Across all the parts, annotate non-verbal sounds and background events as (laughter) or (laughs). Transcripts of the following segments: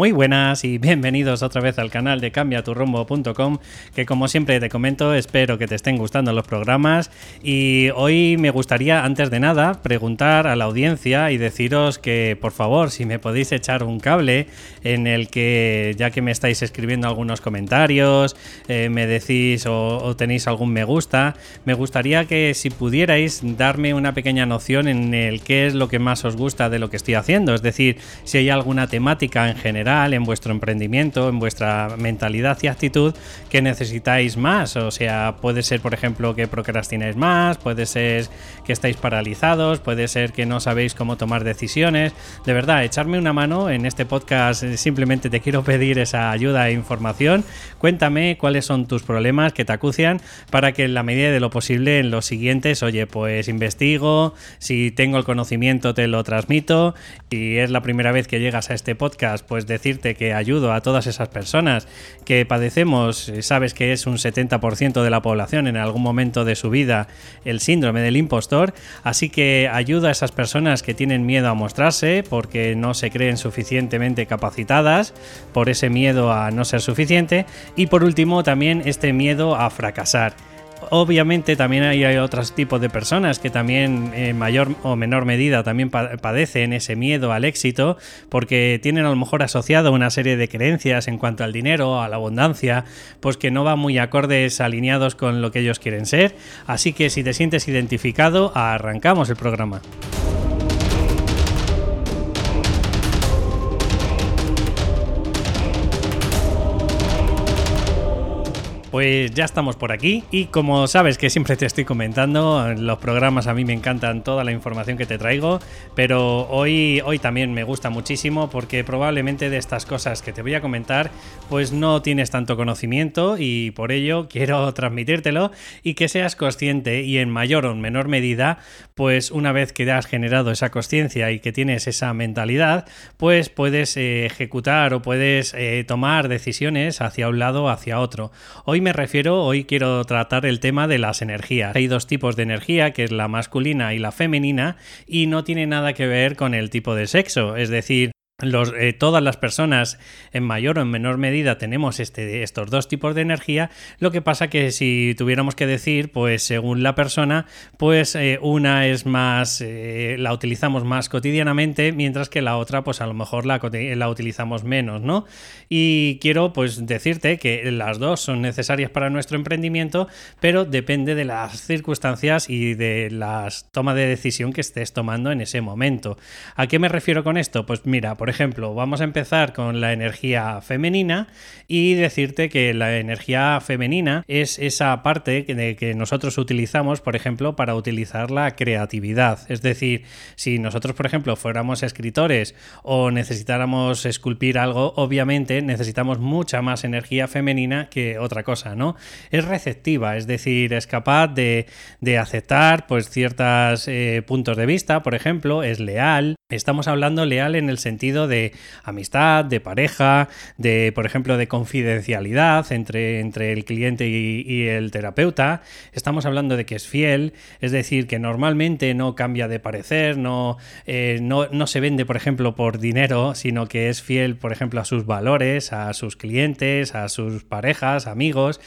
Muy buenas y (laughs) bienvenidos otra vez al canal de cambiaturrumbo.com que como siempre te comento espero que te estén gustando los programas. Y hoy me gustaría antes de nada preguntar a la audiencia y deciros que por favor si me podéis echar un cable en el que ya que me estáis escribiendo algunos comentarios eh, me decís o, o tenéis algún me gusta me gustaría que si pudierais darme una pequeña noción en el qué es lo que más os gusta de lo que estoy haciendo. Es decir si hay alguna temática en general en vuestro emprendimiento, en vuestra mentalidad y actitud que necesitáis más. O sea, puede ser, por ejemplo, que procrastináis más, puede ser que estáis paralizados, puede ser que no sabéis cómo tomar decisiones. De verdad, echarme una mano en este podcast. Simplemente te quiero (laughs) pedir esa ayuda e información. Cuéntame cuáles son tus problemas que te acucian para que en la medida de lo posible en los siguientes, oye, pues investigo, si tengo el conocimiento te lo transmito y es la primera vez que llegas a este podcast, pues decirte que ayudo a todas esas personas que padecemos, eh, sabes que es un 70% de la población en algún momento de su vida el síndrome del impostor, así que ayudo a esas personas que tienen miedo a mostrarse porque no se creen suficientemente capacitadas por ese miedo a no ser suficiente y por último también este miedo a fracasar obviamente también hay, otros tipos de personas que también en mayor o menor medida también padecen ese miedo al éxito porque tienen a lo mejor asociado una serie de creencias en cuanto al dinero, a la abundancia, pues que no van muy acordes, alineados con lo que ellos quieren ser. Así que si te sientes identificado, arrancamos el programa. Pues ya estamos por aquí y como sabes que siempre te estoy comentando, los programas a mí me encantan toda la información que te traigo, pero hoy, hoy también me gusta muchísimo porque probablemente de estas cosas que te voy a comentar pues no tienes tanto conocimiento y por ello quiero (laughs) transmitírtelo y que seas consciente y en mayor o menor medida pues una vez que has generado esa conciencia y que tienes esa mentalidad pues puedes eh, ejecutar o puedes eh, tomar decisiones hacia un lado o hacia otro. Hoy me refiero, hoy quiero tratar el tema de las energías. Hay dos tipos de energía, que es la masculina y la femenina, y no tiene nada que ver con el tipo de sexo. Es decir, eh, todas las personas en mayor o en menor medida tenemos este, estos dos tipos de energía, lo que pasa que si tuviéramos que decir, pues según la persona, pues eh, una es más, eh, la utilizamos más cotidianamente, mientras que la otra, pues a lo mejor la, la, utilizamos menos, ¿no? Y quiero pues decirte que las dos son necesarias para nuestro emprendimiento, pero depende de las circunstancias y de las toma de decisión que estés tomando en ese momento. ¿A qué me refiero con esto? Pues mira, por ejemplo, vamos a empezar con la energía femenina y decirte que la energía femenina es esa parte que, nosotros utilizamos, por ejemplo, para utilizar la creatividad. Es decir, si nosotros, por ejemplo, fuéramos escritores o necesitáramos esculpir algo, obviamente necesitamos mucha más energía femenina que otra cosa, ¿no? Es receptiva, es decir, es capaz de, aceptar pues ciertos eh, puntos de vista, por ejemplo, es leal. Estamos hablando leal en el sentido de amistad, de pareja, de, por ejemplo, de confidencialidad entre, entre el cliente y, el terapeuta. Estamos hablando de que es fiel, es decir, que normalmente no cambia de parecer, no, eh, no, no se vende, por ejemplo, por dinero, sino que es fiel, por ejemplo, a sus valores, a sus clientes, a sus parejas, amigos.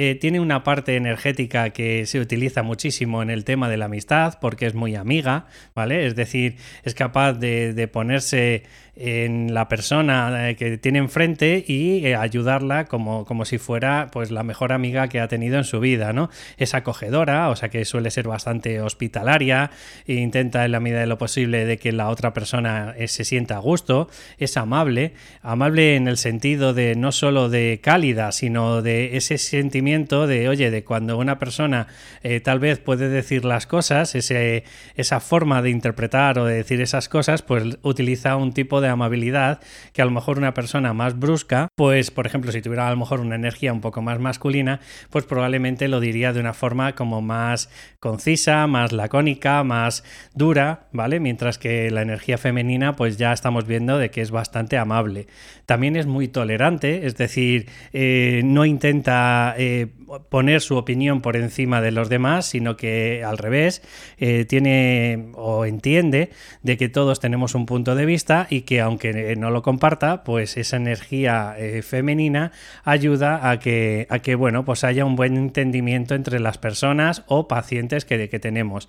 Eh, tiene una parte energética que se utiliza muchísimo en el tema de la amistad porque es muy amiga, ¿vale? Es decir, es capaz de, ponerse en la persona eh, que tiene enfrente y eh, ayudarla como, como si fuera pues la mejor amiga que ha tenido en su vida, ¿no? Es acogedora, o sea que suele ser bastante hospitalaria, e intenta en la medida de lo posible de que la otra persona se sienta a gusto, es amable, amable en el sentido de no solo de cálida, sino de ese sentimiento de, oye, de cuando una persona eh, tal vez puede decir las cosas, ese, esa forma de interpretar o de decir esas cosas, pues utiliza un tipo de amabilidad que a lo mejor una persona más brusca, pues por ejemplo, si tuviera a lo mejor una energía un poco más masculina, pues probablemente lo diría de una forma como más concisa, más lacónica, más dura, ¿vale? Mientras que la energía femenina, pues ya estamos viendo de que es bastante amable. También es muy tolerante, es decir, eh, no intenta eh, poner su opinión por encima de los demás, sino que al revés, eh, tiene o entiende de que todos tenemos un punto de vista y que que aunque no lo comparta, pues esa energía eh, femenina ayuda a que, a que, bueno, pues haya un buen entendimiento entre las personas o pacientes que, que tenemos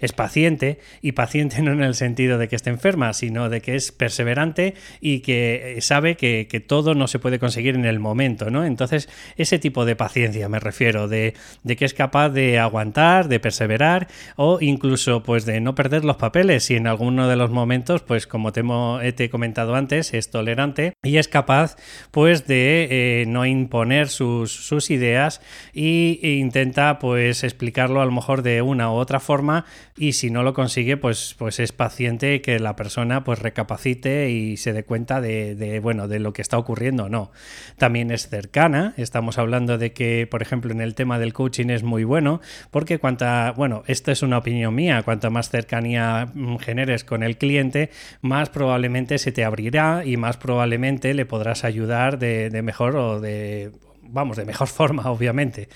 es paciente y paciente no en el sentido de que esté enferma, sino de que es perseverante y que sabe que, todo no se puede conseguir en el momento, ¿no? Entonces, ese tipo de paciencia me refiero, de, que es capaz de aguantar, de perseverar o incluso pues de no perder los papeles y en alguno de los momentos, pues como te, he comentado antes, es tolerante y es capaz pues de eh, no imponer sus, sus ideas e intenta pues explicarlo a lo mejor de una u otra forma y si no lo consigue, pues, pues es paciente que la persona pues recapacite y se dé cuenta de, bueno, de lo que está ocurriendo o no. También es cercana, estamos hablando de que, por ejemplo, en el tema del coaching es muy bueno, porque cuanta, bueno, esto es una opinión mía, cuanta más cercanía mm, generes con el cliente, más probablemente se te abrirá y más probablemente le podrás ayudar de, mejor o de vamos, de mejor (laughs) forma, obviamente.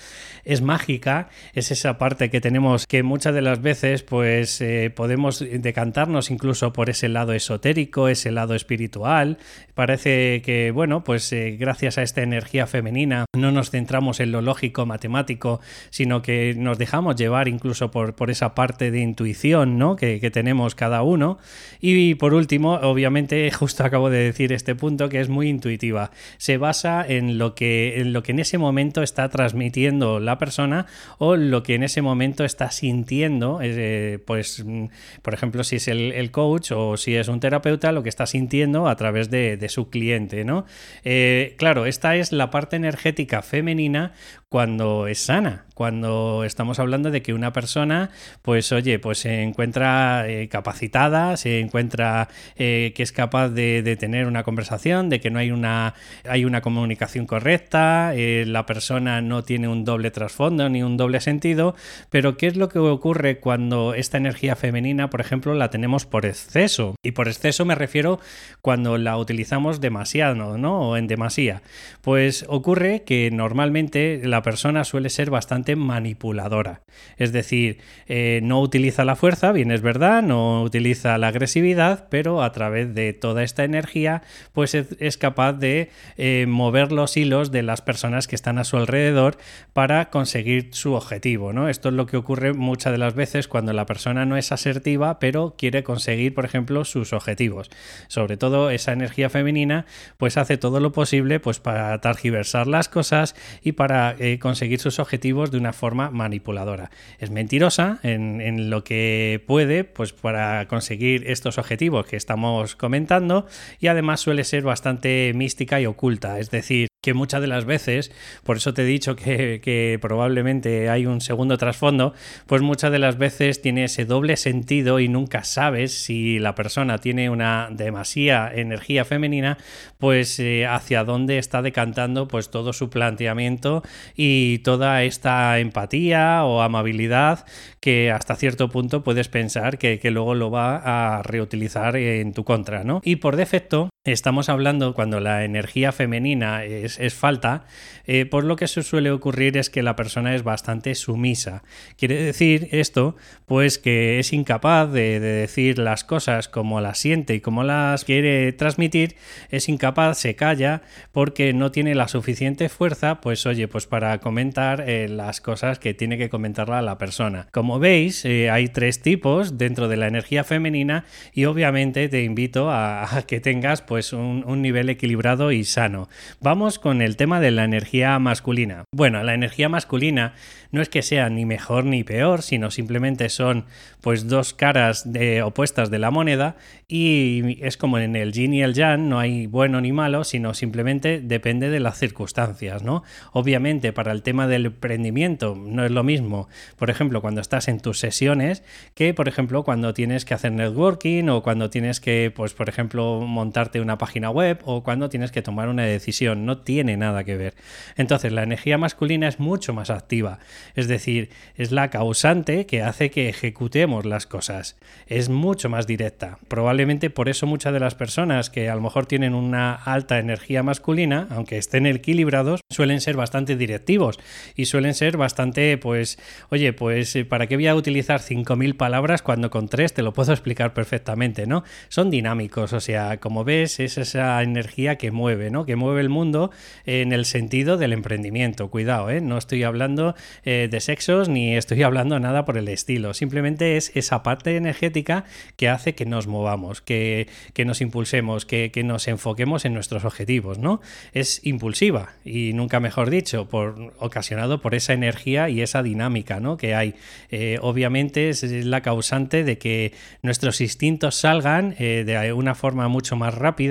Es mágica, es esa parte que tenemos que muchas de las veces pues eh, podemos decantarnos incluso por ese lado esotérico, ese lado espiritual. Parece que, bueno, pues eh, gracias a esta energía femenina no nos centramos en lo lógico, matemático, sino que nos dejamos llevar incluso por, por esa parte de intuición, ¿no? Que, que tenemos cada uno. Y por último, obviamente, (laughs) justo acabo de decir este punto que es muy intuitiva. Se basa en lo que, que en ese momento está transmitiendo la persona o lo que en ese momento está sintiendo, eh, pues, mm, por ejemplo, si es el, coach o si es un terapeuta, lo que está sintiendo a través de, su cliente, ¿no? Eh, claro, esta es la parte energética femenina cuando es sana, cuando estamos hablando de que una persona, pues oye, pues se encuentra eh, capacitada, se encuentra que es capaz de, de, tener una conversación, de que no hay una, hay una comunicación correcta, eh, la persona no tiene un doble trasfondo ni un doble sentido, pero ¿qué es lo que ocurre cuando esta energía femenina, por ejemplo, la tenemos por exceso? Y por exceso me refiero cuando la utilizamos demasiado, ¿no? O en demasía. Pues ocurre que normalmente la persona suele ser bastante manipuladora. Es decir, eh, no utiliza la fuerza, bien es verdad, no utiliza la agresividad, pero a través de toda esta energía, pues es, capaz de eh, mover los hilos de las personas que están a su alrededor para conseguir su objetivo. ¿no? Esto es lo que ocurre muchas de las veces cuando la persona no es asertiva, pero quiere conseguir, por ejemplo, sus objetivos. Sobre todo esa energía femenina, pues hace todo lo posible pues, para targiversar las cosas y para eh, conseguir sus objetivos de una forma manipuladora. Es mentirosa en, lo que puede, pues para conseguir estos objetivos que estamos comentando y además suele ser bastante mística y oculta, es decir, que muchas de las veces, por eso te he dicho que, probablemente hay un segundo trasfondo, pues muchas de las veces tiene ese doble sentido y nunca sabes si la persona tiene una demasía energía femenina, pues eh, hacia dónde está decantando pues todo su planteamiento y toda esta empatía o amabilidad que hasta cierto punto puedes pensar que, que luego lo va a reutilizar en tu contra, ¿no? Y por defecto, estamos hablando cuando la energía femenina es, falta, eh, pues lo que se suele ocurrir es que la persona es bastante sumisa. Quiere decir esto, pues que es incapaz de, decir las cosas como las siente y como las quiere transmitir, es incapaz, se calla porque no tiene la suficiente fuerza, pues oye, pues para comentar eh, las cosas que tiene que comentarla la persona. Como veis, eh, hay tres tipos dentro de la energía femenina y obviamente te invito a, a que tengas pues, pues un, nivel equilibrado y sano. Vamos con el tema de la energía masculina. Bueno, la energía masculina no es que sea ni mejor ni peor, sino simplemente son pues dos caras de, opuestas de la moneda y es como en el yin y el yang, no hay bueno ni malo, sino simplemente depende de las circunstancias, ¿no? Obviamente para el tema del emprendimiento no es lo mismo, por ejemplo, cuando estás en tus sesiones que por ejemplo cuando tienes que hacer networking o cuando tienes que pues por ejemplo montarte una página web o cuando tienes que tomar una decisión. No tiene nada que ver. Entonces, la energía masculina es mucho más activa. Es decir, es la causante que hace que ejecutemos las cosas. Es mucho más directa. Probablemente por eso muchas de las personas que a lo mejor tienen una alta energía masculina, aunque estén equilibrados, suelen ser bastante directivos y suelen ser bastante, pues, oye, pues, eh, ¿para qué voy a utilizar 5.000 palabras cuando con tres te lo puedo explicar perfectamente, ¿no? Son dinámicos, o sea, como ves, es esa energía que mueve, ¿no? Que mueve el mundo en el sentido del emprendimiento. Cuidado, ¿eh? No estoy hablando eh, de sexos ni estoy hablando nada por el estilo. Simplemente es esa parte energética que hace que nos movamos, que, nos impulsemos, que, nos enfoquemos en nuestros objetivos, ¿no? Es impulsiva y nunca mejor dicho, por, ocasionado por esa energía y esa dinámica ¿no? que hay. Eh, obviamente es la causante de que nuestros instintos salgan eh, de una forma mucho más rápida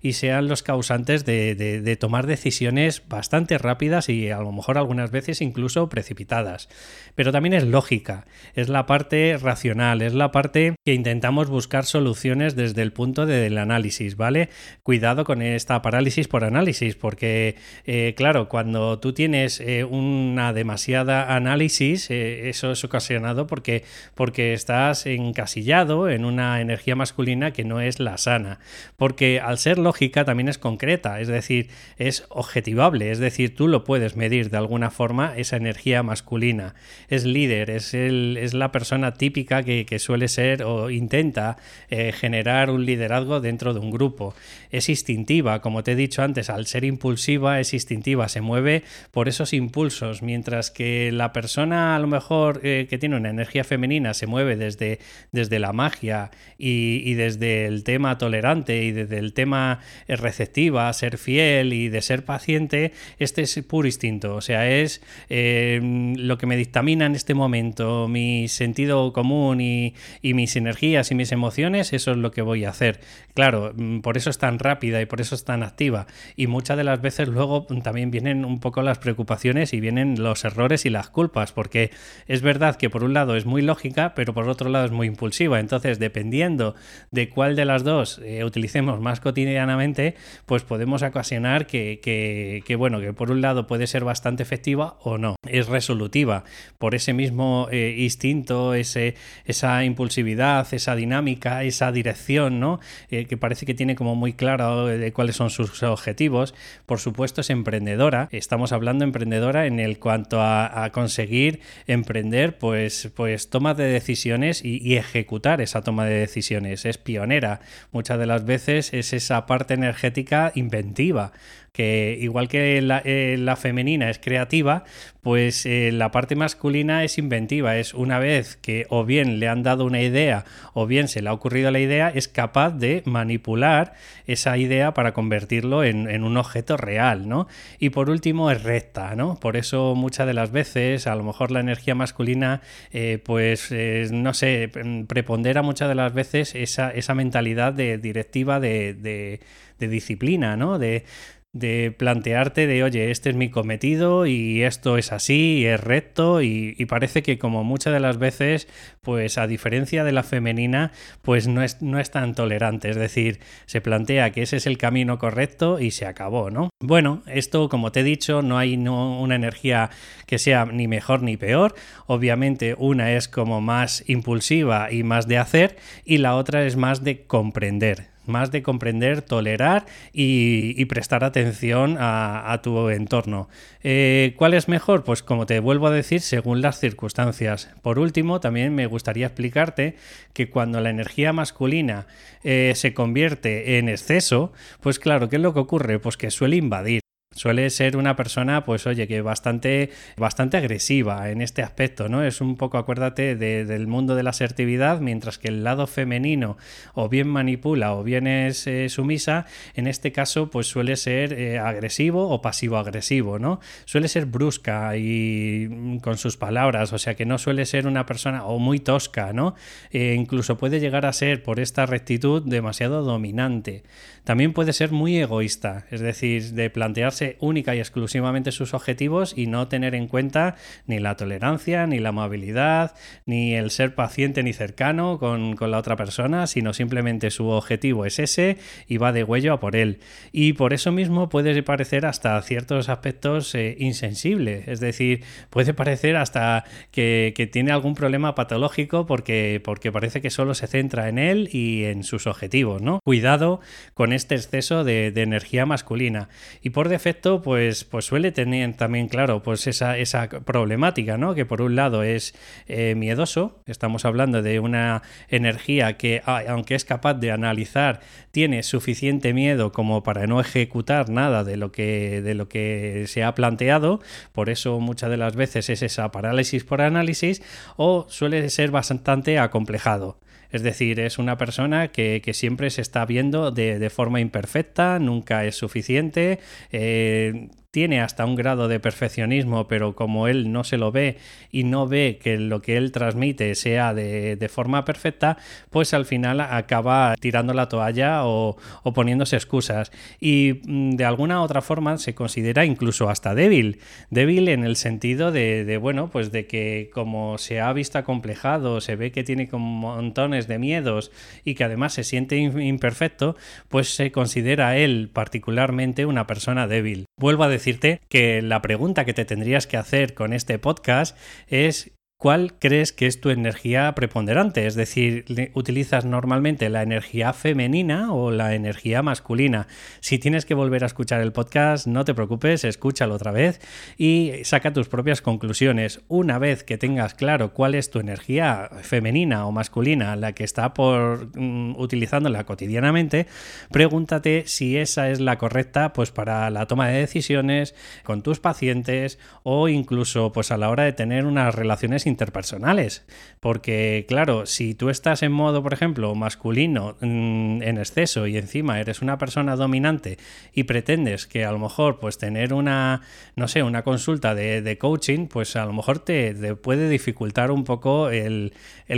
y sean los causantes de, tomar decisiones bastante rápidas y a lo mejor algunas veces incluso precipitadas. Pero también es lógica, es la parte racional, es la parte que intentamos buscar soluciones desde el punto del análisis, ¿vale? Cuidado con esta parálisis por análisis, porque eh, claro, cuando tú tienes una demasiada análisis, eso es ocasionado porque, porque estás encasillado en una energía masculina que no es la sana. Porque al ser lógica también es concreta, es decir, es objetivable, es decir, tú lo puedes medir de alguna forma esa energía masculina. Es líder, es, el, es la persona típica que, suele ser o intenta eh, generar un liderazgo dentro de un grupo. Es instintiva, como te he dicho antes, al ser impulsiva es instintiva, se mueve por esos impulsos, mientras que la persona a lo mejor eh, que tiene una energía femenina se mueve desde, desde la magia y, desde el tema tolerante y desde el tema eh, receptiva, ser fiel y de ser paciente, este es puro instinto, o sea, es eh, lo que me dictamina en este momento, mi sentido común y, y mis energías y mis emociones, eso es lo que voy a hacer. Claro, mm, por eso es tan rápida y por eso es tan activa y muchas de las veces luego también vienen un poco las preocupaciones y vienen los errores y las culpas, porque es verdad que por un lado es muy lógica, pero por otro lado es muy impulsiva. Entonces, dependiendo de cuál de las dos eh, utilicemos más cotidianamente, pues podemos ocasionar que, bueno, que por un lado puede ser bastante efectiva o no. Es resolutiva por ese mismo eh, instinto, ese, esa impulsividad, esa dinámica, esa dirección, ¿no? Eh, que parece que tiene como muy claro de cuáles son sus objetivos. Por supuesto, es emprendedora. Estamos hablando emprendedora en el cuanto a, conseguir emprender, pues, pues toma de decisiones y, ejecutar esa toma de decisiones. Es pionera. Muchas de las veces es esa parte energética inventiva que igual que la, eh, femenina es creativa, pues eh, la parte masculina es inventiva. Es una vez que o bien le han dado una idea o bien se le ha ocurrido la idea, es capaz de manipular esa idea para convertirlo en, un objeto real, ¿no? Y por último es recta, ¿no? Por eso muchas de las veces, a lo mejor la energía masculina, eh, pues no sé, prepondera muchas de las veces esa, esa mentalidad de directiva de, de, de disciplina, ¿no? De, de plantearte de, oye, este es mi cometido y esto es así, y es recto y, parece que como muchas de las veces, pues a diferencia de la femenina, pues no es, no es tan tolerante, es decir, se plantea que ese es el camino correcto y se acabó, ¿no? Bueno, esto como te he dicho, no hay no, una energía que sea ni mejor ni peor, obviamente una es como más impulsiva y más de hacer y la otra es más de comprender más de comprender, tolerar y, prestar atención a, tu entorno. Eh, ¿Cuál es mejor? Pues como te vuelvo a decir, según las circunstancias. Por último, también me gustaría explicarte que cuando la energía masculina eh, se convierte en exceso, pues claro, ¿qué es lo que ocurre? Pues que suele invadir suele ser una persona, pues oye, que bastante, bastante agresiva en este aspecto, ¿no? Es un poco, acuérdate, del mundo de la asertividad, mientras que el lado femenino o bien manipula o bien es eh, sumisa, en este caso, pues suele ser eh, agresivo o pasivo-agresivo, ¿no? Suele ser brusca y mm, con sus palabras, o sea que no suele ser una persona o muy tosca, ¿no? E incluso puede llegar a ser, por esta rectitud, demasiado dominante. También puede ser muy egoísta, es decir, de plantearse única y exclusivamente en sus objetivos y no tener en cuenta ni la tolerancia, ni la amabilidad, ni el ser paciente ni cercano con, la otra persona, sino simplemente su objetivo es ese y va de huello a por él. Y por eso mismo puede parecer hasta ciertos aspectos eh, insensible, es decir, puede parecer hasta que, tiene algún problema patológico porque, porque parece que solo se centra en él y en sus objetivos, ¿no? Cuidado con este exceso de, energía masculina. Y por defecto, pues, pues suele tener también, claro, pues esa, esa problemática, ¿no? Que por un lado es eh, miedoso, estamos hablando de una energía que, aunque es capaz de analizar, tiene suficiente miedo como para no ejecutar nada de lo que, de lo que se ha planteado, por eso muchas de las veces es esa parálisis por análisis, o suele ser bastante acomplejado. Es decir, es una persona que, siempre se está viendo de, forma imperfecta, nunca es suficiente, eh, eh, tiene hasta un grado de perfeccionismo, pero como él no se lo ve y no ve que lo que él transmite sea de, forma perfecta, pues al final acaba tirando la toalla o, poniéndose excusas. Y mm, de alguna otra forma se considera incluso hasta débil. Débil en el sentido de, bueno, pues de que como se ha visto acomplejado, se ve que tiene montones de miedos y que además se siente imperfecto, pues se considera él particularmente una persona débil. Vuelvo a decirte que la pregunta que te tendrías que hacer con este podcast es ¿Cuál crees que es tu energía preponderante? Es decir, ¿utilizas normalmente la energía femenina o la energía masculina? Si tienes que volver a escuchar el podcast, no te preocupes, escúchalo otra vez y saca tus propias conclusiones. Una vez que tengas claro cuál es tu energía femenina o masculina, la que está por mm, utilizándola cotidianamente, pregúntate si esa es la correcta pues para la toma de decisiones con tus pacientes o incluso pues a la hora de tener unas relaciones interpersonales. Porque, claro, si tú estás en modo, por ejemplo, masculino mm, en exceso y encima eres una persona dominante y pretendes que a lo mejor, pues tener una, no sé, una consulta de, coaching, pues a lo mejor te, puede dificultar un poco el,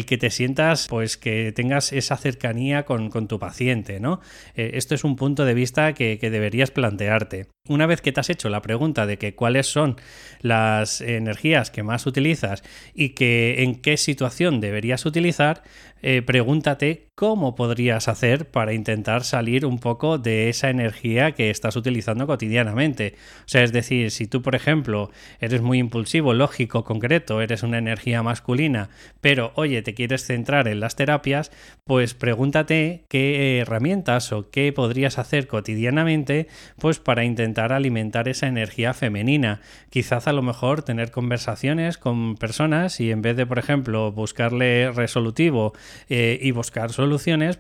que te sientas, pues que tengas esa cercanía con, tu paciente, ¿no? Eh, esto es un punto de vista que deberías plantearte. Una vez que te has hecho la pregunta de cuáles son las energías que más utilizas y que en qué situación deberías utilizar, eh, pregúntate cómo podrías hacer para intentar salir un poco de esa energía que estás utilizando cotidianamente. O sea, es decir, si tú, por ejemplo, eres muy impulsivo, lógico, concreto, eres una energía masculina, pero oye, te quieres centrar en las terapias, pues pregúntate qué herramientas o qué podrías hacer cotidianamente, pues para intentar alimentar esa energía femenina. Quizás a lo mejor tener conversaciones con personas y en vez de, por ejemplo, buscarle resolutivo, eh, y buscar soluciones,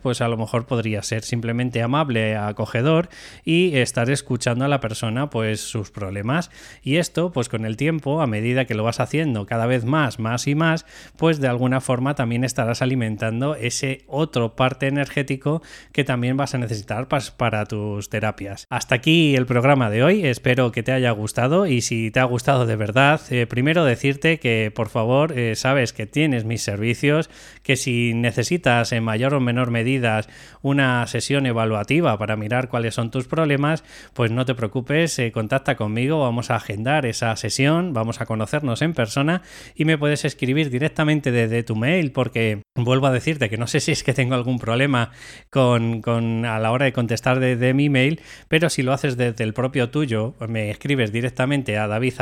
pues a lo mejor podría ser simplemente amable, acogedor y estar escuchando a la persona pues sus problemas. Y esto, pues con el tiempo, a medida que lo vas haciendo cada vez más, más y más, pues de alguna forma también estarás alimentando ese otro parte energético que también vas a necesitar para tus terapias. Hasta aquí el programa de hoy, espero que te haya gustado y si te ha gustado de verdad, eh, primero decirte que por favor eh, sabes que tienes mis servicios, que si necesitas en mayor o menor medida una sesión evaluativa para mirar cuáles son tus problemas, pues no te preocupes, eh, contacta conmigo, vamos a agendar esa sesión, vamos a conocernos en persona y me puedes escribir directamente desde tu mail porque vuelvo a decirte que no sé si es que tengo algún problema con, a la hora de contestar desde mi mail, pero si lo haces desde el propio tuyo, me escribes directamente a david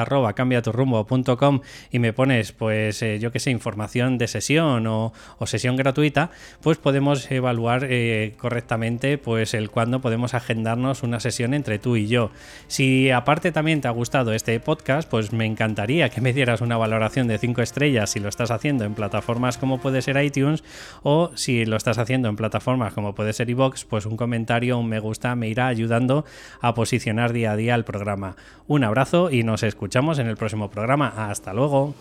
y me pones pues eh, yo que sé, información de sesión o, o sesión gratuita, pues podemos evaluar eh, correctamente pues el cuándo podemos agendarnos una sesión entre tú y yo. Si aparte también te ha gustado este podcast, pues me encantaría que me dieras una valoración de 5 estrellas si lo estás haciendo en plataformas como puede ser iTunes o si lo estás haciendo en plataformas como puede ser iVoox, pues un comentario, un me gusta me irá ayudando a posicionar día a día el programa. Un abrazo y nos escuchamos en el próximo programa. Hasta luego.